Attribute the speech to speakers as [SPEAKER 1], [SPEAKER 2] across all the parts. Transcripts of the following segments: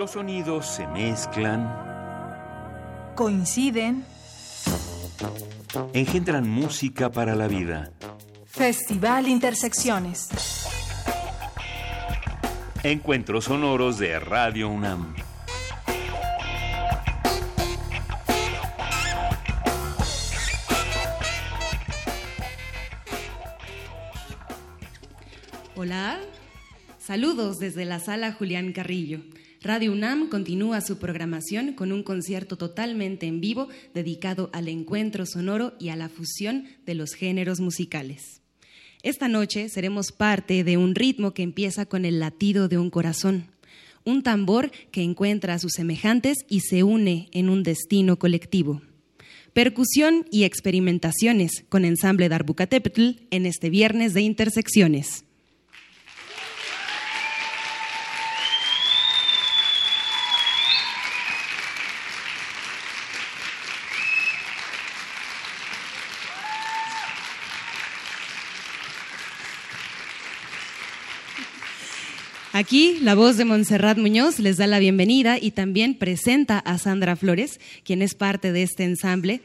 [SPEAKER 1] Los sonidos se mezclan,
[SPEAKER 2] Coinciden.
[SPEAKER 1] engendran música para la vida.
[SPEAKER 2] Festival Intersecciones.
[SPEAKER 1] Encuentros sonoros de Radio UNAM.
[SPEAKER 3] Hola, saludos desde la sala Julián Carrillo. Radio UNAM continúa su programación con un concierto totalmente en vivo dedicado al encuentro sonoro y a la fusión de los géneros musicales. Esta noche seremos parte de un ritmo que empieza con el latido de un corazón, un tambor que encuentra a sus semejantes y se une en un destino colectivo. Percusión y experimentaciones con ensamble Darbucatepetl en este viernes de intersecciones. Aquí la voz de Montserrat Muñoz les da la bienvenida y también presenta a Sandra Flores, quien es parte de este ensamble.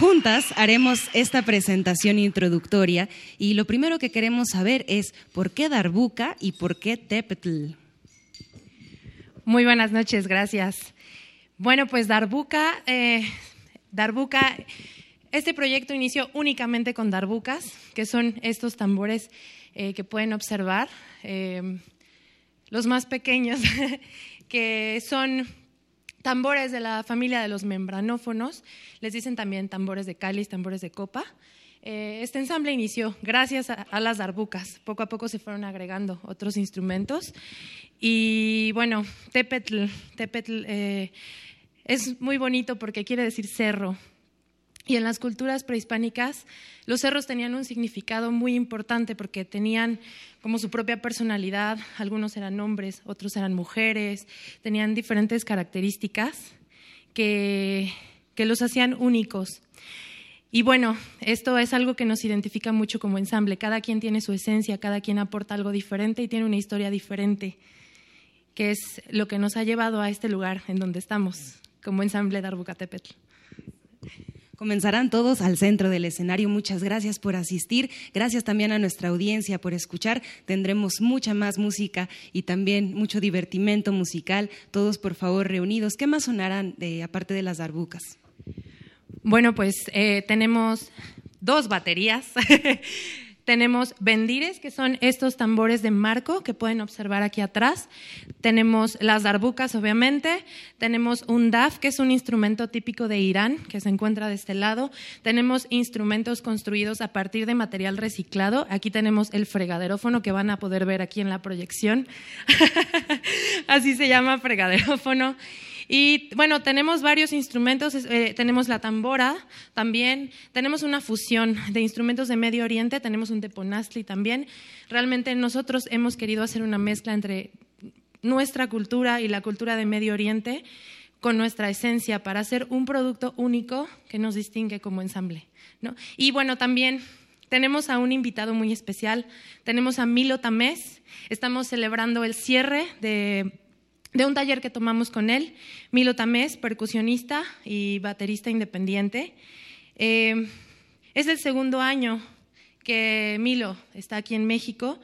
[SPEAKER 3] Juntas haremos esta presentación introductoria y lo primero que queremos saber es por qué Darbuca y por qué Tepetl.
[SPEAKER 4] Muy buenas noches, gracias. Bueno, pues Darbuca, eh, Darbuca, este proyecto inició únicamente con darbucas, que son estos tambores eh, que pueden observar, eh, los más pequeños, que son tambores de la familia de los membranófonos, les dicen también tambores de cáliz, tambores de copa. Eh, este ensamble inició gracias a, a, las darbucas. Poco a poco se fueron agregando otros instrumentos. Y bueno, Tepetl, Tepetl eh, es muy bonito porque quiere decir cerro. Y en las culturas prehispánicas, los cerros tenían un significado muy importante porque tenían como su propia personalidad. Algunos eran hombres, otros eran mujeres, tenían diferentes características que, que los hacían únicos. Y bueno, esto es algo que nos identifica mucho como ensamble. Cada quien tiene su esencia, cada quien aporta algo diferente y tiene una historia diferente, que es lo que nos ha llevado a este lugar en donde estamos, como ensamble Darbucatepetl.
[SPEAKER 3] Comenzarán todos al centro del escenario. Muchas gracias por asistir. Gracias también a nuestra audiencia por escuchar. Tendremos mucha más música y también mucho divertimento musical. Todos, por favor, reunidos. ¿Qué más sonarán de, aparte de las darbucas?
[SPEAKER 4] Bueno, pues eh, tenemos dos baterías. Tenemos bendires, que son estos tambores de marco que pueden observar aquí atrás. Tenemos las darbucas, obviamente. Tenemos un daf, que es un instrumento típico de Irán, que se encuentra de este lado. Tenemos instrumentos construidos a partir de material reciclado. Aquí tenemos el fregaderófono, que van a poder ver aquí en la proyección. Así se llama fregaderófono. Y bueno, tenemos varios instrumentos, eh, tenemos la tambora también, tenemos una fusión de instrumentos de Medio Oriente, tenemos un teponazli también. Realmente nosotros hemos querido hacer una mezcla entre nuestra cultura y la cultura de Medio Oriente con nuestra esencia para hacer un producto único que nos distingue como ensamble. ¿no? Y bueno, también tenemos a un invitado muy especial, tenemos a Milo Tamés, estamos celebrando el cierre de de un taller que tomamos con él, Milo Tamés, percusionista y baterista independiente. Eh, es el segundo año que Milo está aquí en México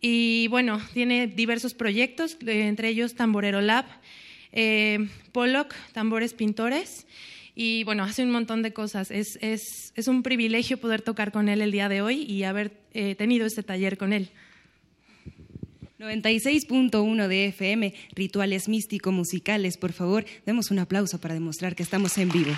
[SPEAKER 4] y bueno, tiene diversos proyectos, entre ellos Tamborero Lab, eh, Pollock, Tambores Pintores y bueno, hace un montón de cosas. Es, es, es, un privilegio poder tocar con él el día de hoy y haber eh, tenido este taller con él.
[SPEAKER 3] 96.1 de FM, rituales místico musicales. Por favor, demos un aplauso para demostrar que estamos en vivo.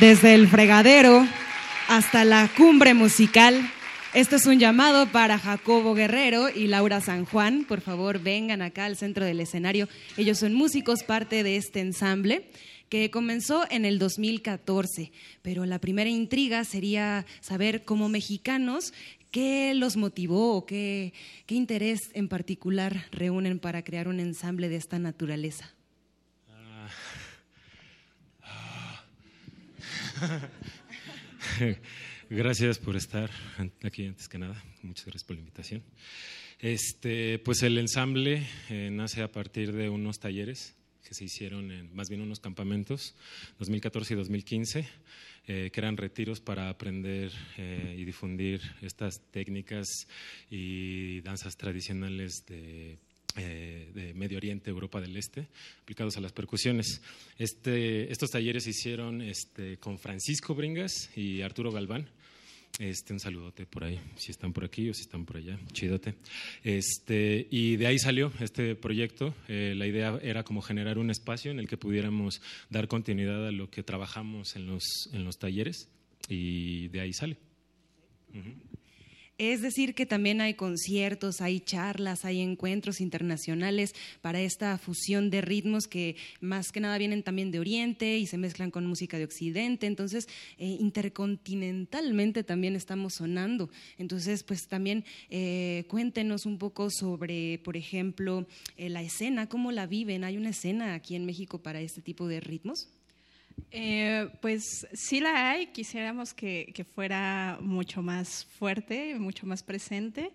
[SPEAKER 3] Desde el fregadero hasta la cumbre musical. Esto es un llamado para Jacobo Guerrero y Laura San Juan. Por favor, vengan acá al centro del escenario. Ellos son músicos, parte de este ensamble que comenzó en el 2014, pero la primera intriga sería saber como mexicanos qué los motivó o qué, qué interés en particular reúnen para crear un ensamble de esta naturaleza.
[SPEAKER 5] Gracias por estar aquí antes que nada. Muchas gracias por la invitación. Este, pues el ensamble eh, nace a partir de unos talleres que se hicieron en más bien unos campamentos 2014 y 2015 eh, que eran retiros para aprender eh, y difundir estas técnicas y danzas tradicionales de eh, de Medio Oriente, Europa del Este, aplicados a las percusiones. Este, estos talleres se hicieron este, con Francisco Bringas y Arturo Galván. Este, un saludote por ahí, si están por aquí o si están por allá, chidote. Este, y de ahí salió este proyecto. Eh, la idea era como generar un espacio en el que pudiéramos dar continuidad a lo que trabajamos en los, en los talleres y de ahí sale.
[SPEAKER 3] Es decir, que también hay conciertos, hay charlas, hay encuentros internacionales para esta fusión de ritmos que más que nada vienen también de Oriente y se mezclan con música de Occidente. Entonces, eh, intercontinentalmente también estamos sonando. Entonces, pues también eh, cuéntenos un poco sobre, por ejemplo, eh, la escena, cómo la viven. ¿Hay una escena aquí en México para este tipo de ritmos?
[SPEAKER 6] Eh, pues sí la hay, quisiéramos que, que, fuera mucho más fuerte, mucho más presente,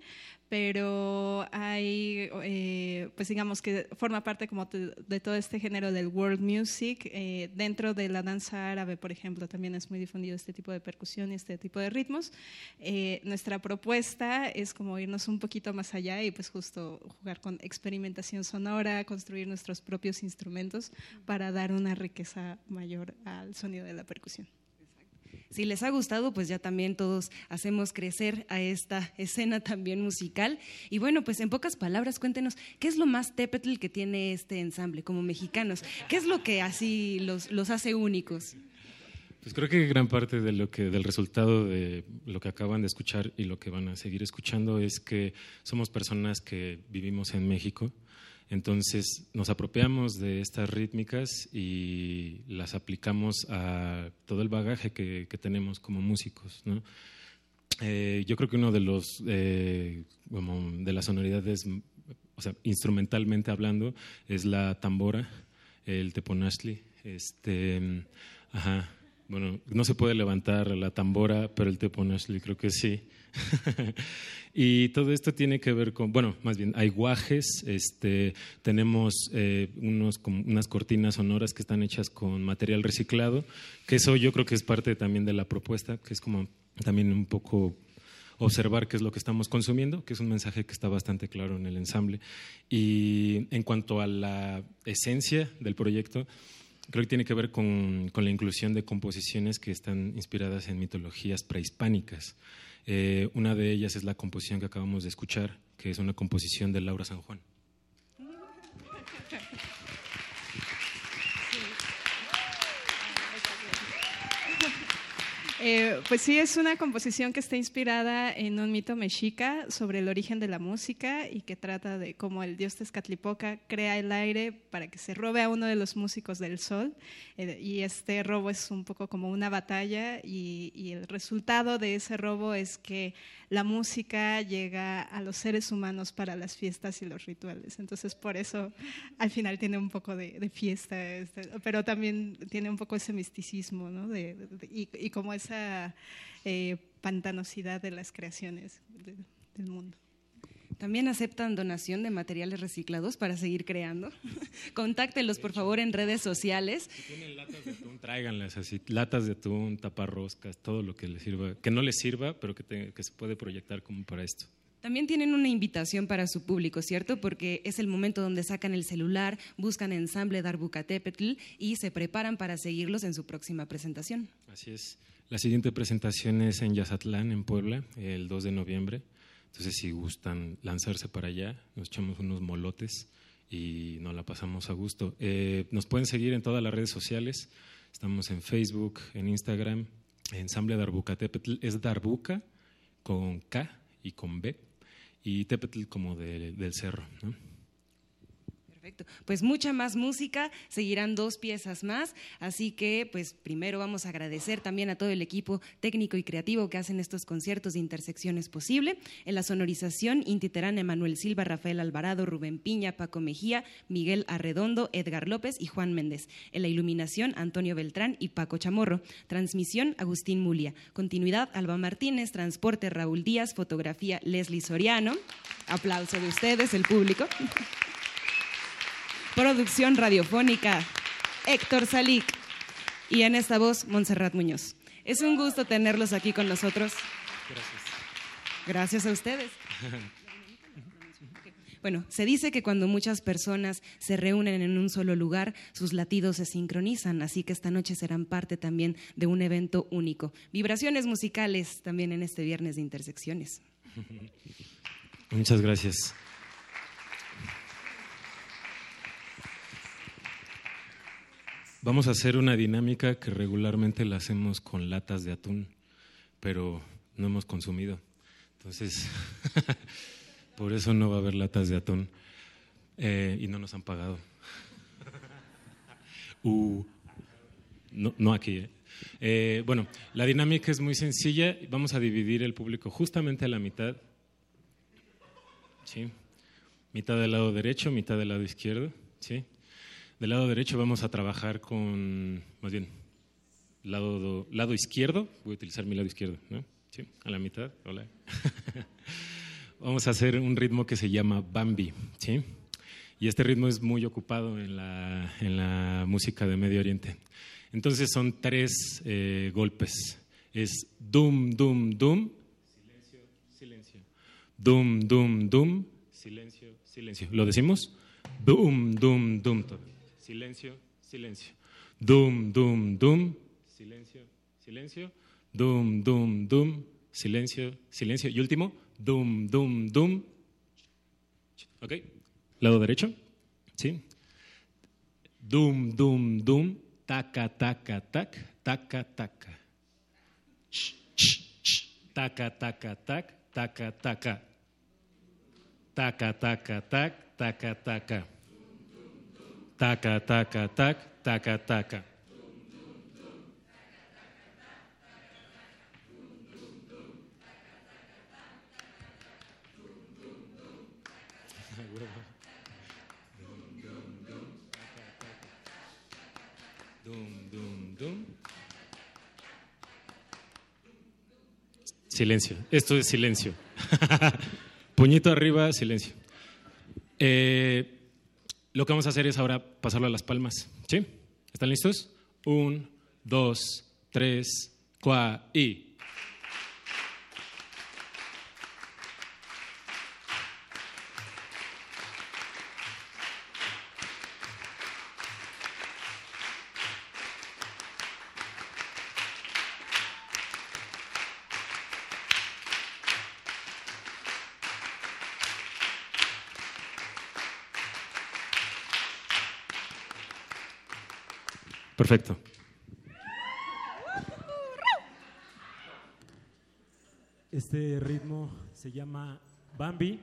[SPEAKER 6] pero hay, eh, pues digamos que forma parte como de, todo este género del world music. Eh, dentro de la danza árabe, por ejemplo, también es muy difundido este tipo de percusión y este tipo de ritmos. Eh, nuestra propuesta es como irnos un poquito más allá y pues justo jugar con experimentación sonora, construir nuestros propios instrumentos para dar una riqueza mayor al sonido de la percusión.
[SPEAKER 3] Si les ha gustado, pues ya también todos hacemos crecer a esta escena también musical. Y bueno, pues en pocas palabras, cuéntenos, ¿qué es lo más tepetl que tiene este ensamble como mexicanos? ¿Qué es lo que así los, los hace únicos?
[SPEAKER 5] Pues creo que gran parte de lo que, del resultado de lo que acaban de escuchar y lo que van a seguir escuchando es que somos personas que vivimos en México, entonces nos apropiamos de estas rítmicas y las aplicamos a todo el bagaje que, tenemos como músicos. Eh, yo creo que uno de los eh, de las sonoridades, o sea, instrumentalmente hablando, es la tambora, el teponashli. Este, ajá, bueno, no se puede levantar la tambora, pero el teponashli creo que sí. y todo esto tiene que ver con, bueno, más bien, hay guajes, este, tenemos eh, unos, unas cortinas sonoras que están hechas con material reciclado, que eso yo creo que es parte también de la propuesta, que es como también un poco observar qué es lo que estamos consumiendo, que es un mensaje que está bastante claro en el ensamble. Y en cuanto a la esencia del proyecto, creo que tiene que ver con, con la inclusión de composiciones que están inspiradas en mitologías prehispánicas. Eh, una de ellas es la composición que acabamos de escuchar, que es una composición de Laura San Juan.
[SPEAKER 6] Eh, pues sí, es una composición que está inspirada en un mito mexica sobre el origen de la música y que trata de cómo el dios Tezcatlipoca crea el aire para que se robe a uno de los músicos del sol. Eh, y este robo es un poco como una batalla y, y el resultado de ese robo es que la música llega a los seres humanos para las fiestas y los rituales. Entonces, por eso al final tiene un poco de, fiesta, este, pero también tiene un poco ese misticismo, ¿no? y, como esa eh, pantanosidad de las creaciones del mundo.
[SPEAKER 3] También aceptan donación de materiales reciclados para seguir creando. Contáctelos, por favor, en redes sociales.
[SPEAKER 5] Si tienen latas de atún, tráiganlas así. Latas de atún, taparroscas, todo lo que les sirva, que no les sirva, pero que, que se puede proyectar como para esto.
[SPEAKER 3] También tienen una invitación para su público, ¿cierto? Porque es el momento donde sacan el celular, buscan ensamble Darbucatepetl y se preparan para seguirlos en su próxima presentación.
[SPEAKER 5] Así es. La siguiente presentación es en Yazatlán, en Puebla, el 2 de noviembre. Entonces, si gustan lanzarse para allá, nos echamos unos molotes y nos la pasamos a gusto. Eh, nos pueden seguir en todas las redes sociales. Estamos en Facebook, en Instagram, Ensamble Darbuca Tepetl. Es Darbuca con K y con B y Tepetl como de, del cerro. ¿no?
[SPEAKER 3] Perfecto. Pues mucha más música, seguirán dos piezas más, así que pues primero vamos a agradecer también a todo el equipo técnico y creativo que hacen estos conciertos de intersecciones posible. En la sonorización, Inti Terán, Emanuel Silva, Rafael Alvarado, Rubén Piña, Paco Mejía, Miguel Arredondo, Edgar López y Juan Méndez. En la iluminación, Antonio Beltrán y Paco Chamorro. Transmisión, Agustín Mulia. Continuidad, Alba Martínez. Transporte, Raúl Díaz. Fotografía, Leslie Soriano. Aplauso de ustedes, el público. Producción radiofónica, Héctor Salic. Y en esta voz, Montserrat Muñoz. Es un gusto tenerlos aquí con nosotros.
[SPEAKER 5] Gracias.
[SPEAKER 3] Gracias a ustedes. Bueno, se dice que cuando muchas personas se reúnen en un solo lugar, sus latidos se sincronizan, así que esta noche serán parte también de un evento único. Vibraciones musicales también en este viernes de intersecciones.
[SPEAKER 5] Muchas gracias. Vamos a hacer una dinámica que regularmente la hacemos con latas de atún, pero no hemos consumido. Entonces, por eso no va a haber latas de atún. Eh, y no nos han pagado. Uh, no, no aquí. ¿eh? Eh, bueno, la dinámica es muy sencilla. Vamos a dividir el público justamente a la mitad. ¿Sí? Mitad del lado derecho, mitad del lado izquierdo. ¿Sí? Del lado derecho vamos a trabajar con, más bien, lado, lado izquierdo. Voy a utilizar mi lado izquierdo, ¿no? ¿Sí? A la mitad. Hola. vamos a hacer un ritmo que se llama Bambi. ¿Sí? Y este ritmo es muy ocupado en la, en la música de Medio Oriente. Entonces son tres eh, golpes. Es dum, dum, dum, silencio, silencio. Dum, dum, dum, silencio, silencio. ¿Lo decimos? Dum, dum, dum. Silencio, silencio. Dum, dum, dum, silencio, silencio. Dum, dum, dum, silencio, silencio. Y último, dum, dum, dum. ¿Ok? Lado derecho. ¿Sí? Dum, dum, dum, taca, taca, tac, taca, taca. Taca, taca, tac, taca, taca. Taca, taca, tac, taca, taca. Taca, taca, tac, taca, taca. Silencio. Esto es silencio. Puñito arriba, silencio. Eh, lo que vamos a hacer es ahora pasarlo a las palmas. ¿Sí? ¿Están listos? Un, dos, tres, cuatro y. Perfecto.
[SPEAKER 7] Este ritmo se llama Bambi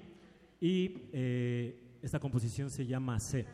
[SPEAKER 7] y eh, esta composición se llama C.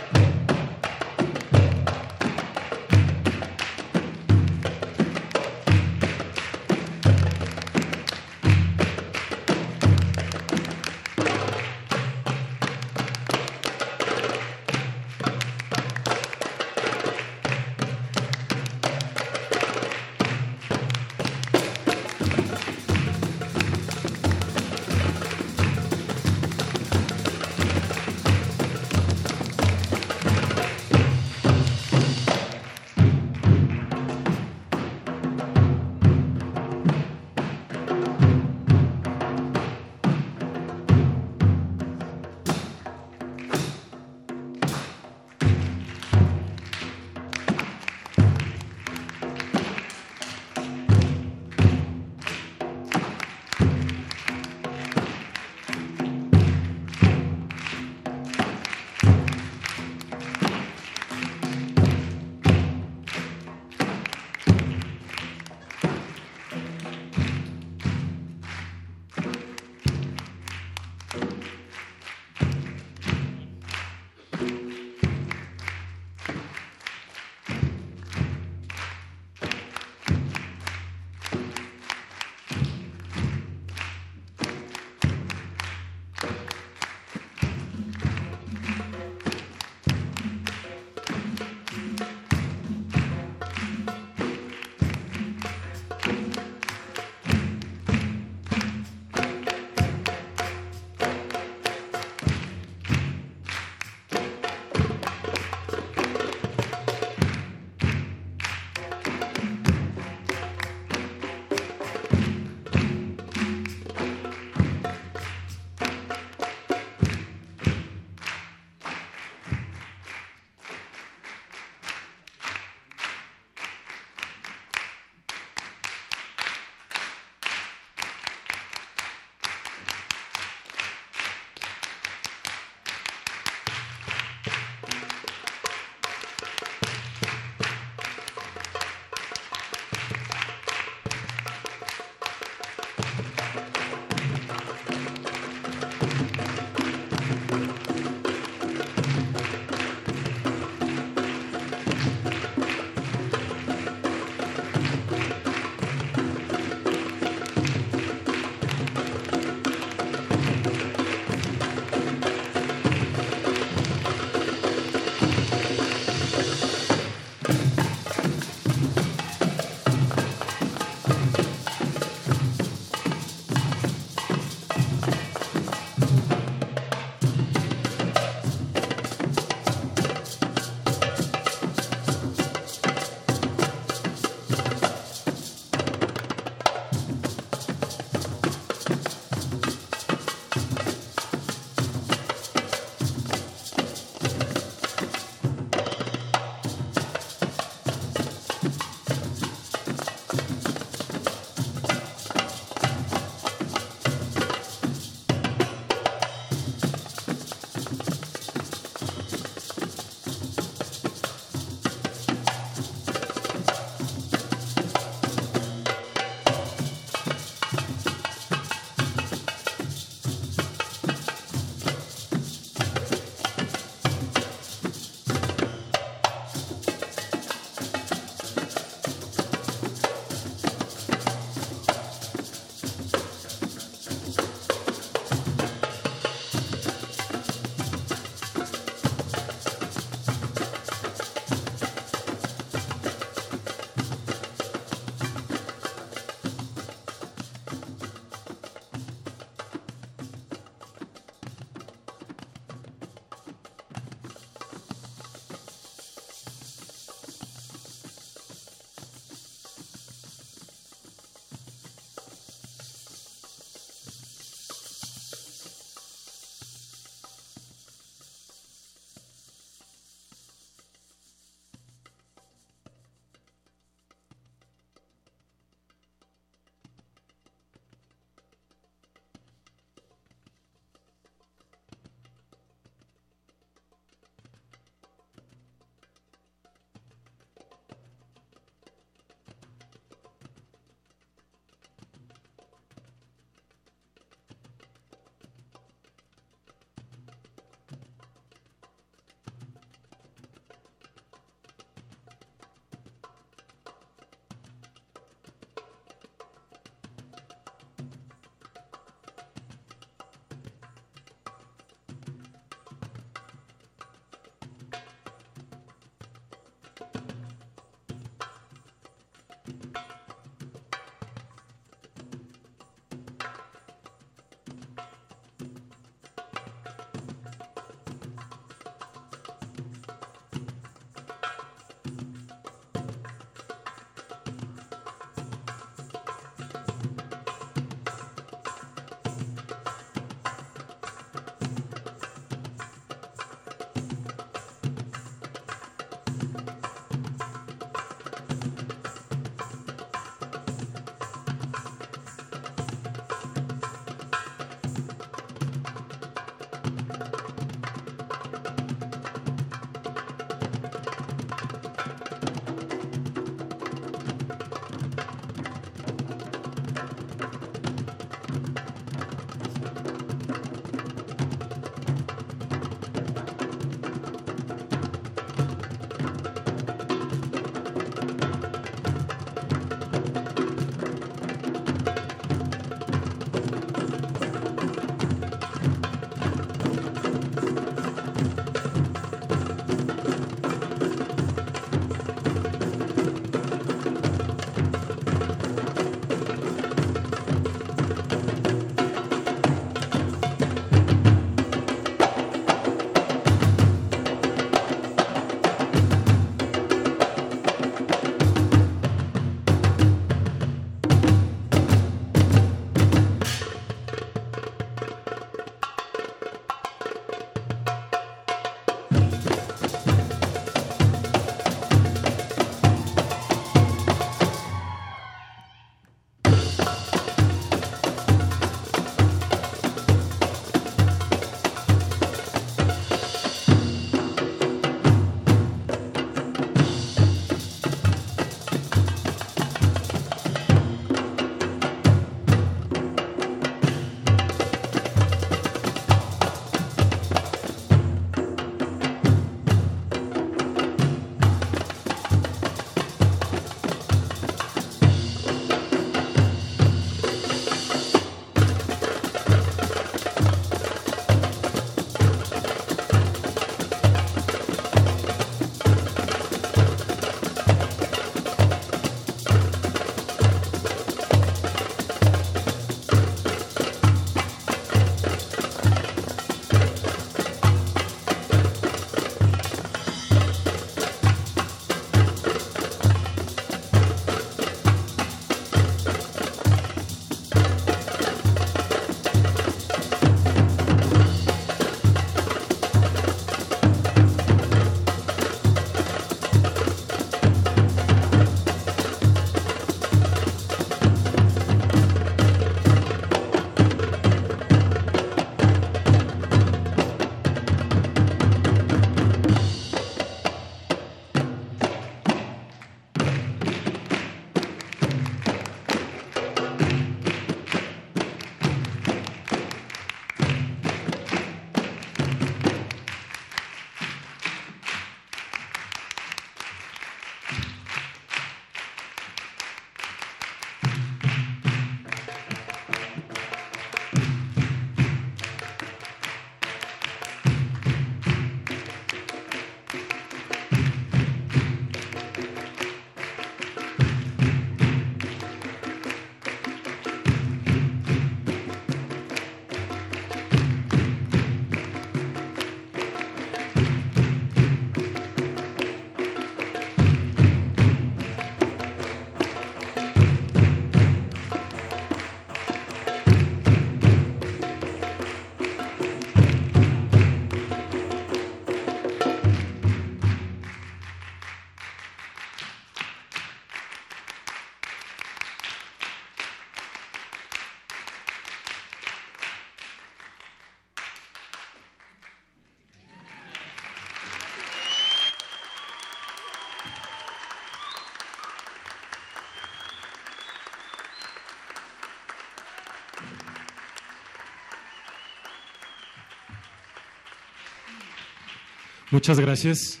[SPEAKER 5] Muchas gracias.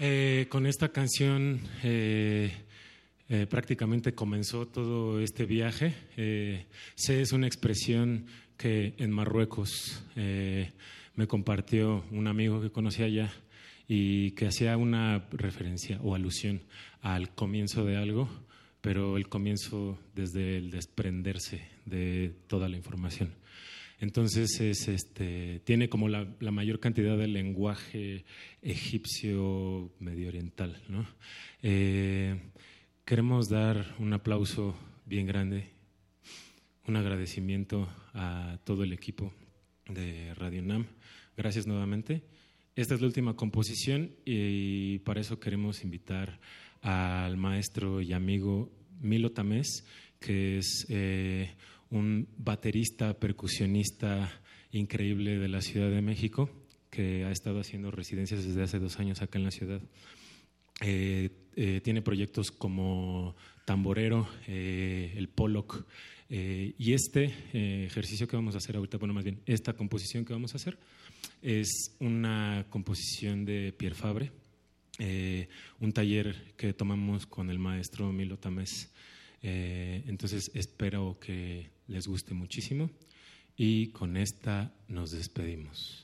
[SPEAKER 5] Eh, con esta canción eh, eh, prácticamente comenzó todo este viaje. sé es una expresión que en Marruecos me compartió un amigo que conocía allá y que hacía una referencia o alusión al comienzo de algo, pero el comienzo desde el desprenderse de toda la información. Entonces es, este, tiene como la, mayor cantidad de lenguaje egipcio medio oriental. Eh, queremos dar un aplauso bien grande, un agradecimiento a todo el equipo de Radio NAM. Gracias nuevamente. Esta es la última composición y para eso queremos invitar al maestro y amigo Milo Tamés, que es eh, un baterista, percusionista increíble de la Ciudad de México, que ha estado haciendo residencias desde hace dos años acá en la ciudad. Eh, eh, tiene proyectos como Tamborero, el Pollock, y este ejercicio que vamos a hacer ahorita, bueno, más bien, esta composición que vamos a hacer, es una composición de Pierre Fabre, eh, un taller que tomamos con el maestro Milo Tamés. Eh, entonces espero que les guste muchísimo y con esta nos despedimos.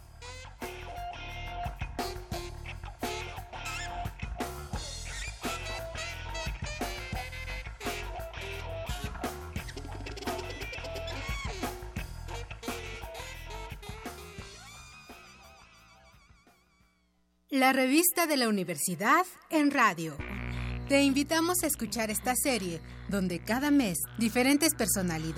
[SPEAKER 8] Revista de la universidad en radio. Te invitamos a escuchar esta serie, donde cada mes diferentes personalidades